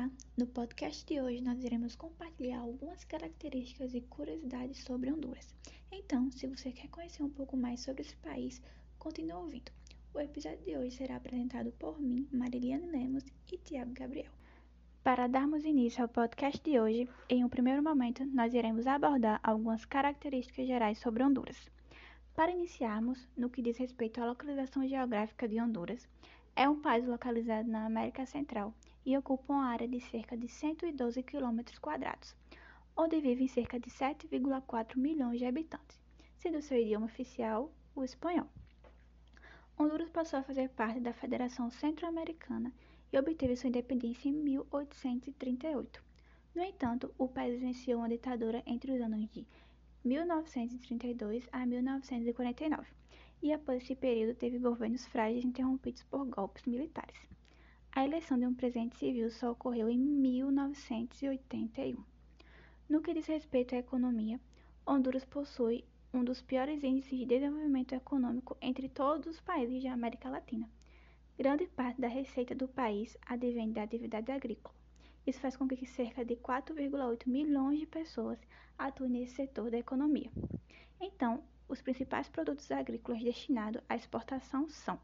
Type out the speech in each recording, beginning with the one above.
Olá! No podcast de hoje nós iremos compartilhar algumas características e curiosidades sobre Honduras. Então, se você quer conhecer um pouco mais sobre esse país, continue ouvindo. O episódio de hoje será apresentado por mim, Mariliane Lemos e Tiago Gabriel. Para darmos início ao podcast de hoje, em um primeiro momento nós iremos abordar algumas características gerais sobre Honduras. Para iniciarmos, no que diz respeito à localização geográfica de Honduras, é um país localizado na América Central e ocupa uma área de cerca de 112 km, onde vivem cerca de 7,4 milhões de habitantes, sendo seu idioma oficial o espanhol. Honduras passou a fazer parte da Federação Centro-Americana e obteve sua independência em 1838. No entanto, o país venceu uma ditadura entre os anos de 1932 a 1949, e após esse período teve governos frágeis interrompidos por golpes militares. A eleição de um presidente civil só ocorreu em 1981. No que diz respeito à economia, Honduras possui um dos piores índices de desenvolvimento econômico entre todos os países da América Latina. Grande parte da receita do país advém da atividade agrícola. Isso faz com que cerca de 4,8 milhões de pessoas atuem nesse setor da economia. Então, os principais produtos agrícolas destinados à exportação são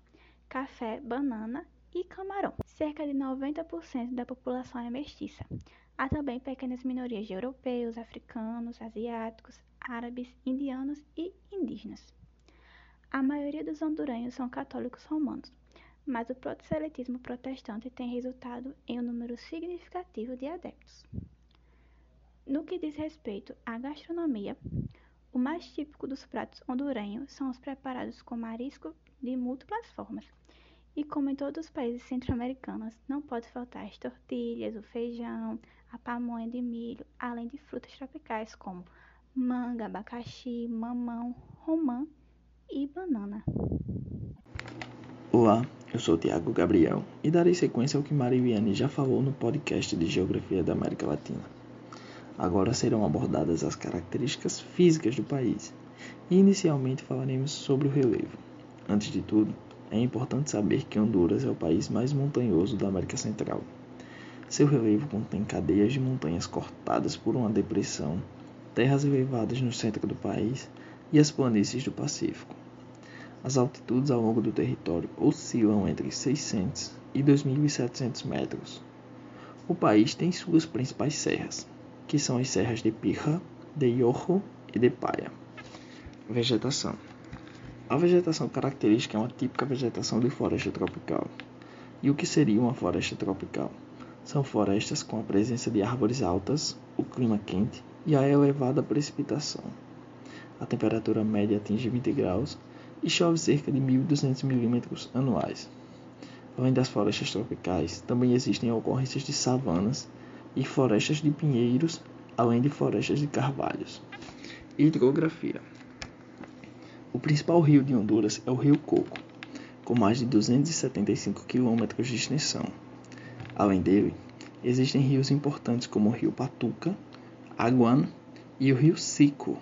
café, banana e camarão. Cerca de 90% da população é mestiça. Há também pequenas minorias de europeus, africanos, asiáticos, árabes, indianos e indígenas. A maioria dos honduranhos são católicos romanos, mas o proselitismo protestante tem resultado em um número significativo de adeptos. No que diz respeito à gastronomia, o mais típico dos pratos hondurenhos são os preparados com marisco de múltiplas formas, e como em todos os países centro-americanos, não pode faltar as tortilhas, o feijão, a pamonha de milho, além de frutas tropicais como manga, abacaxi, mamão, romã e banana. Olá, eu sou Tiago Gabriel e darei sequência ao que Mariviane já falou no podcast de Geografia da América Latina. Agora serão abordadas as características físicas do país e inicialmente falaremos sobre o relevo. Antes de tudo, é importante saber que Honduras é o país mais montanhoso da América Central. Seu relevo contém cadeias de montanhas cortadas por uma depressão, terras elevadas no centro do país e as planícies do Pacífico. As altitudes ao longo do território oscilam entre 600 e 2.700 metros. O país tem suas principais serras, que são as serras de Pija, de Yoho e de Paya. Vegetação a vegetação característica é uma típica vegetação de floresta tropical. E o que seria uma floresta tropical? São florestas com a presença de árvores altas, o clima quente e a elevada precipitação. A temperatura média atinge 20 graus e chove cerca de 1.200 milímetros anuais. Além das florestas tropicais, também existem ocorrências de savanas e florestas de pinheiros, além de florestas de carvalhos. Hidrografia o principal rio de Honduras é o Rio Coco, com mais de 275 quilômetros de extensão. Além dele, existem rios importantes como o Rio Patuca, Aguan e o Rio Sico.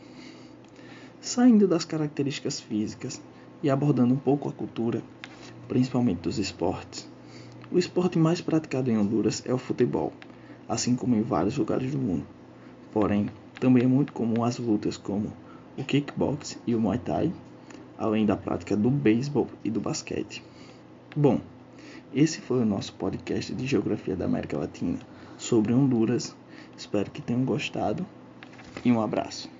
Saindo das características físicas e abordando um pouco a cultura, principalmente dos esportes, o esporte mais praticado em Honduras é o futebol, assim como em vários lugares do mundo. Porém, também é muito comum as lutas como o kickbox e o muay thai, além da prática do beisebol e do basquete. Bom, esse foi o nosso podcast de Geografia da América Latina sobre Honduras. Espero que tenham gostado e um abraço.